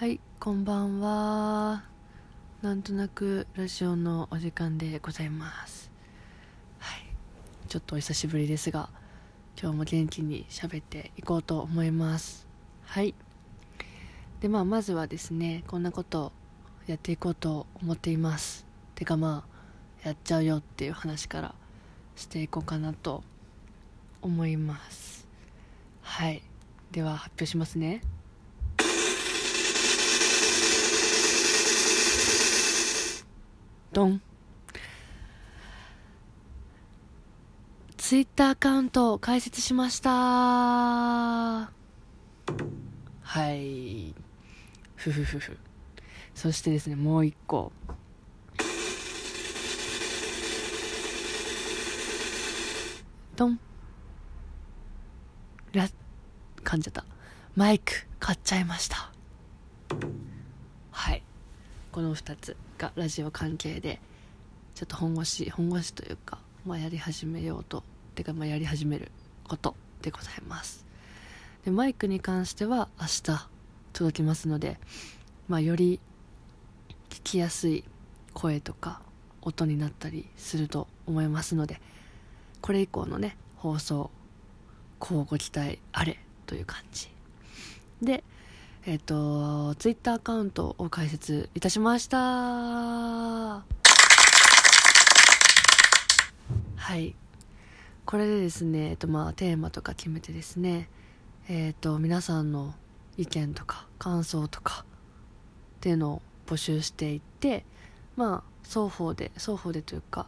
はいこんばんは。なんとなくラジオのお時間でございます。はいちょっとお久しぶりですが今日も元気に喋っていこうと思います。はい。でまあまずはですねこんなことやっていこうと思っています。てかまあやっちゃうよっていう話からしていこうかなと思います。はい。では発表しますね。ドン。ツイッターアカウントを開設しました。はい。ふふふふ。そしてですねもう一個。ドン。ラ噛んじゃった。マイク買っちゃいました。はい。この2つがラジオ関係でちょっと本腰本腰というか、まあ、やり始めようと。てかまあやり始めることでございます。でマイクに関しては明日届きますので、まあ、より聞きやすい声とか音になったりすると思いますのでこれ以降のね放送こうご期待あれという感じ。でえっ、ー、とツイッターアカウントを開設いたしました。はい。これでですね、えっとまあ、テーマとか決めてですねえっ、と皆さんの意見とか感想とかっていうのを募集していってまあ双方で双方でというか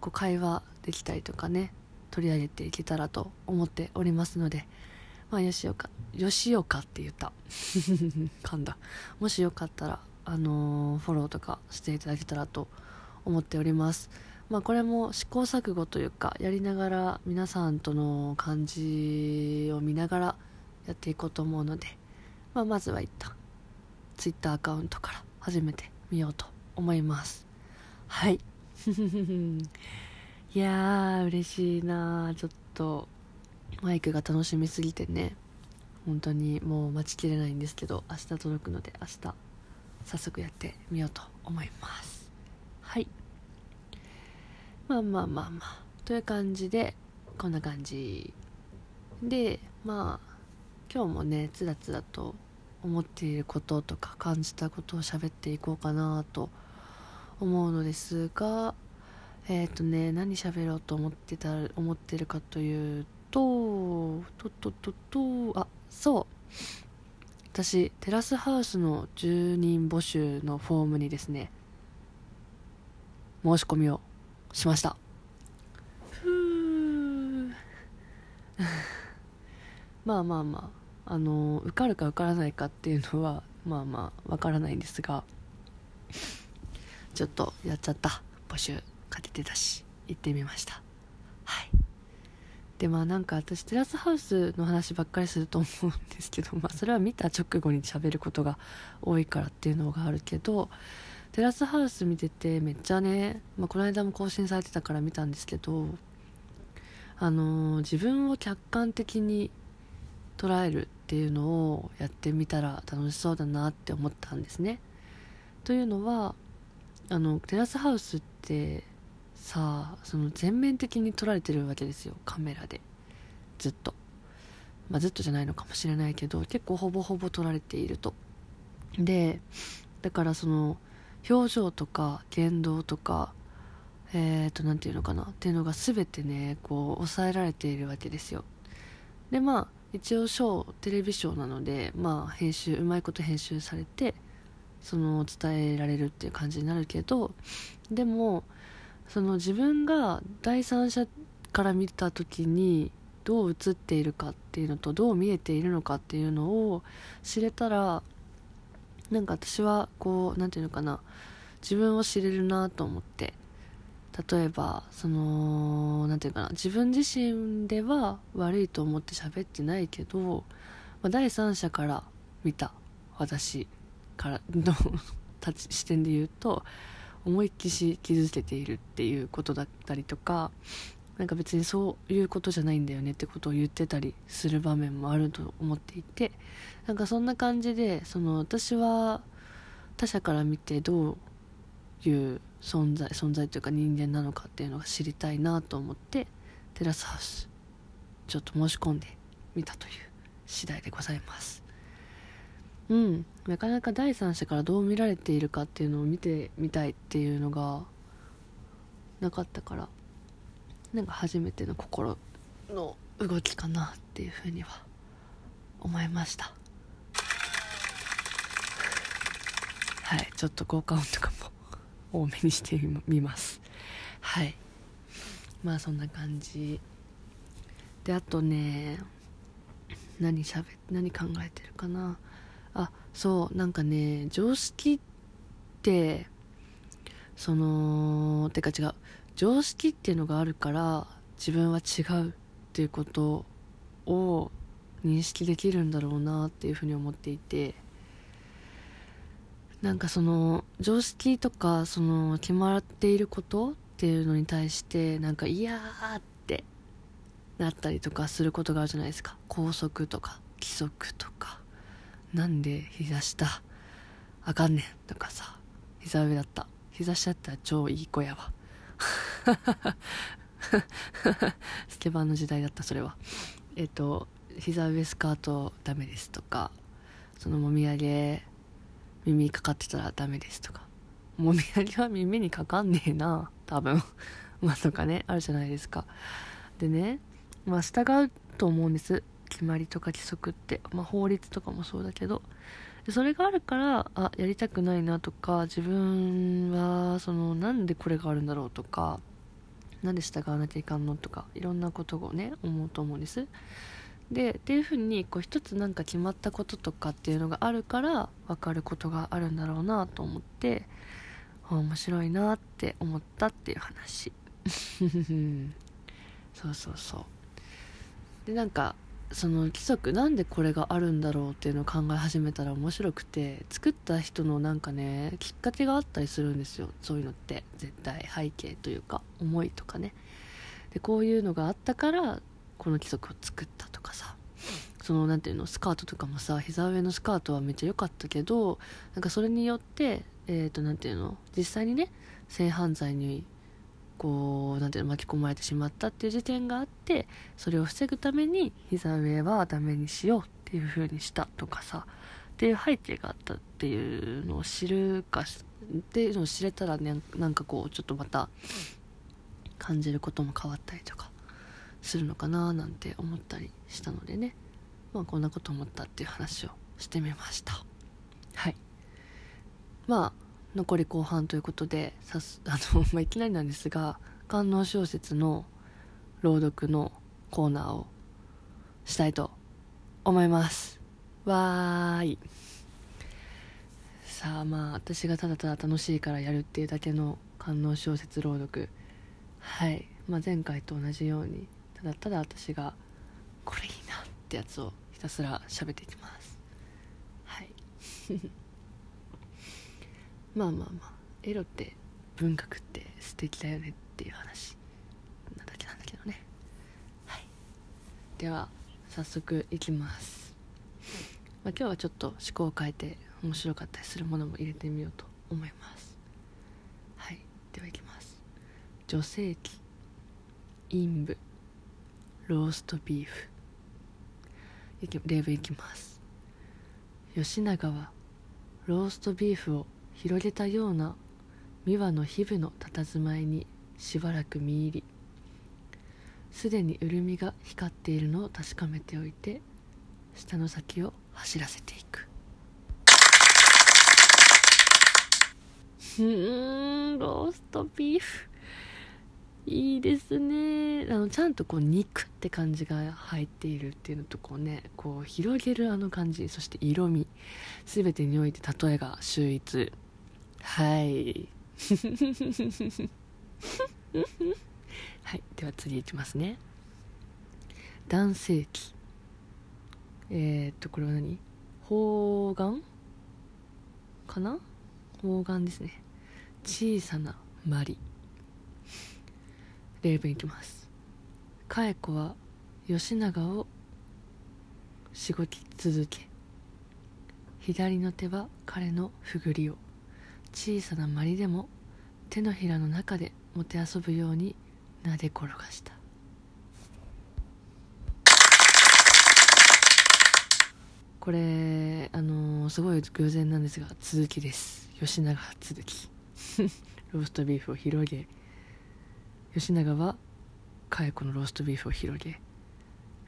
こう会話できたりとかね取り上げていけたらと思っておりますのでまあよしよかよしよかって言った。噛んだ。もしよかったらあのー、フォローとかしていただけたらと思っております。まあこれも試行錯誤というかやりながら皆さんとの感じを見ながらやっていこうと思うので、まあ、まずは一旦 Twitter アカウントから始めてみようと思います。はい。いやー嬉しいなちょっとマイクが楽しみすぎてね。本当にもう待ちきれないんですけど明日届くので明日早速やってみようと思います。はい。まあまあまあまあ。という感じでこんな感じ。でまあ今日もねつらつらと思っていることとか感じたことを喋っていこうかなと思うのですがえっ、ー、とね何喋ろうと思ってた思ってるかというとととととあそう。私テラスハウスの住人募集のフォームにですね申し込みをしました。ふう まあまあまああの受かるか受からないかっていうのはまあまあわからないんですがちょっとやっちゃった。募集かけてたし行ってみました。でまあなんか私テラスハウスの話ばっかりすると思うんですけど、まあ、それは見た直後に喋ることが多いからっていうのがあるけどテラスハウス見ててめっちゃね、まあ、この間も更新されてたから見たんですけどあのー、自分を客観的に捉えるっていうのをやってみたら楽しそうだなって思ったんですね。というのはあのテラスハウスってさあその全面的に撮られてるわけですよ。カメラで。ずっと。まあずっとじゃないのかもしれないけど結構ほぼほぼ撮られていると。でだからその表情とか言動とかえっ、ー、と何て言うのかな。っていうのが全てねこう抑えられているわけですよ。でまあ一応ショーテレビショーなのでまあ編集うまいこと編集されてその伝えられるっていう感じになるけどでもその自分が第三者から見た時にどう映っているかっていうのとどう見えているのかっていうのを知れたらなんか私はこう何て言うのかな。自分を知れるなと思って。例えばその何て言うかな。自分自身では悪いと思って喋ってないけど、まあ、第三者から見た私からの 視点で言うと思いっきし傷つけているっていうことだったりとかなんか別にそういうことじゃないんだよねってことを言ってたりする場面もあると思っていてなんかそんな感じでその私は他者から見てどういう存在存在というか人間なのかっていうのが知りたいなと思ってテラスハウスちょっと申し込んでみたという次第でございます。うん。なかなか第三者からどう見られているかっていうのを見てみたいっていうのがなかったからなんか初めての心の動きかなっていうふうには思いました。はい。ちょっと効果音とかも多めにしてみます。はい。まあそんな感じ。であとね何しゃべ何考えてるかな。あそうなんかね常識ってそのてか違う。常識っていうのがあるから自分は違うっていうことを認識できるんだろうなっていうふうに思っていて。なんかその常識とかその決まっていることっていうのに対してなんか嫌ってなったりとかすることがあるじゃないですか。校則とか規則とか。なんで膝下？あかんねん。とかさ。膝上だった。膝下だって超いい子やわ。スケバンの時代だったそれは。えっ、と膝上スカートダメですとか。そのもみあげ耳かかってたらダメですとか。もみあげは耳にかかんねえな多分。まあとかねあるじゃないですか。でねまあ従うと思うんです。決まりとか規則ってまあ法律とかもそうだけどでそれがあるからあやりたくないなとか自分はそのなんでこれがあるんだろうとかなんで従わなきゃいかんのとかいろんなことをね思うと思うんです。でっていうふうにこう一つなんか決まったこととかっていうのがあるから分かることがあるんだろうなと思って面白いなって思ったっていう話。そうそうそう。でなんかその規則なんでこれがあるんだろうっていうのを考え始めたら面白くて作った人のなんかねきっかけがあったりするんですよ。そういうのって。絶対背景というか思いとかね。でこういうのがあったからこの規則を作ったとかさ。その何ていうのスカートとかもさ膝上のスカートはめっちゃ良かったけどなんかそれによってえっ、ー、と何ていうの実際にね性犯罪にこうなんていうの巻き込まれてしまったっていう時点があってそれを防ぐために膝上はダメにしようっていう風にしたとかさ。っていう背景があったっていうのを知るかっていうのを知れたらねなんかこうちょっとまた感じることも変わったりとかするのかななんて思ったりしたのでね。まあこんなこと思ったっていう話をしてみました。はい。まあ残り後半ということでさす あの、まあ、いきなりなんですが官能小説の朗読のコーナーをしたいと思います。わーい。さあまあ私がただただ楽しいからやるっていうだけの官能小説朗読。はい、まあ、前回と同じようにただただ私がこれいいなってやつをひたすら喋っていきます。はい。まあまあまあエロって文学って素敵だよねっていう話。なだけなんだけどね。はい。では早速いきます、まあ、今日はちょっと思考を変えて面白かったりするものも入れてみようと思います。はい。ではいきます。女性器陰部ローストビーフ。例文いきます。吉永はローストビーフを広げたような美和の皮膚の佇まいにしばらく見入り。すでに潤みが光っているのを確かめておいて下の先を走らせていく。うんローストビーフ。いいですね。あのちゃんとこう肉って感じが入っているっていうのとこうねこう広げるあの感じそして色味全てにおいて例えが秀逸。はい。はいでは次いきますね。男性器。えー、っとこれは何？方眼かな？方眼ですね。小さなマリ例文いきます。妙子は義長をしごき続け。左の手は彼のふぐりを。小さなまりでも手のひらの中でもてあそぶようになで転がした。これあのーすごい偶然なんですが続きです。吉永続き。ローストビーフを広げ。吉永は佳子のローストビーフを広げ。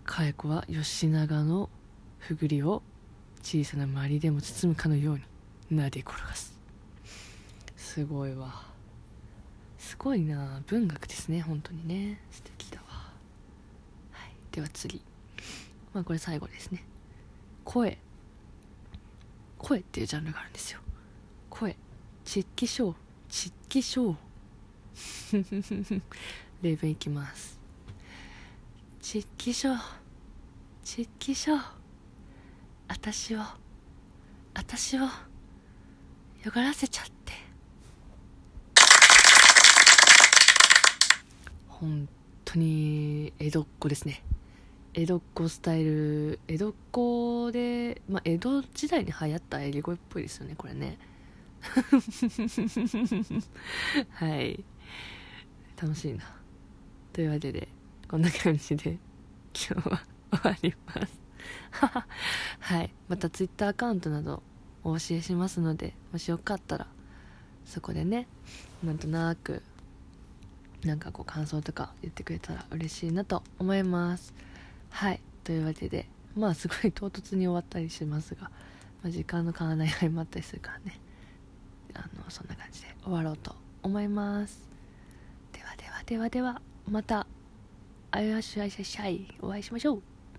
佳子は吉永のふぐりを小さなまりでも包むかのようになで転がす。すごいわ。すごいな。文学ですね。本当にね。素敵だわ。はい。では次。まあこれ最後ですね。声。声っていうジャンルがあるんですよ。声。窒気症窒気症例文いきます。窒気症窒気症私を。私を。よがらせちゃって本当に江戸っ子ですね。江戸っ子スタイル。江戸っ子で、まあ、江戸時代に流行ったえり声っぽいですよねこれね。はい。楽しいな。というわけでこんな感じで今日は終わります。はい。また Twitter アカウントなどお教えしますのでもしよかったらそこでねなんとなくなんかこう感想とか言ってくれたら嬉しいなと思います。はい。というわけでまあすごい唐突に終わったりしますが、まあ、時間の考え合いもあったりするからね。あのそんな感じで終わろうと思います。ではではではではまたあいらっしゃいしゃいお会いしましょう。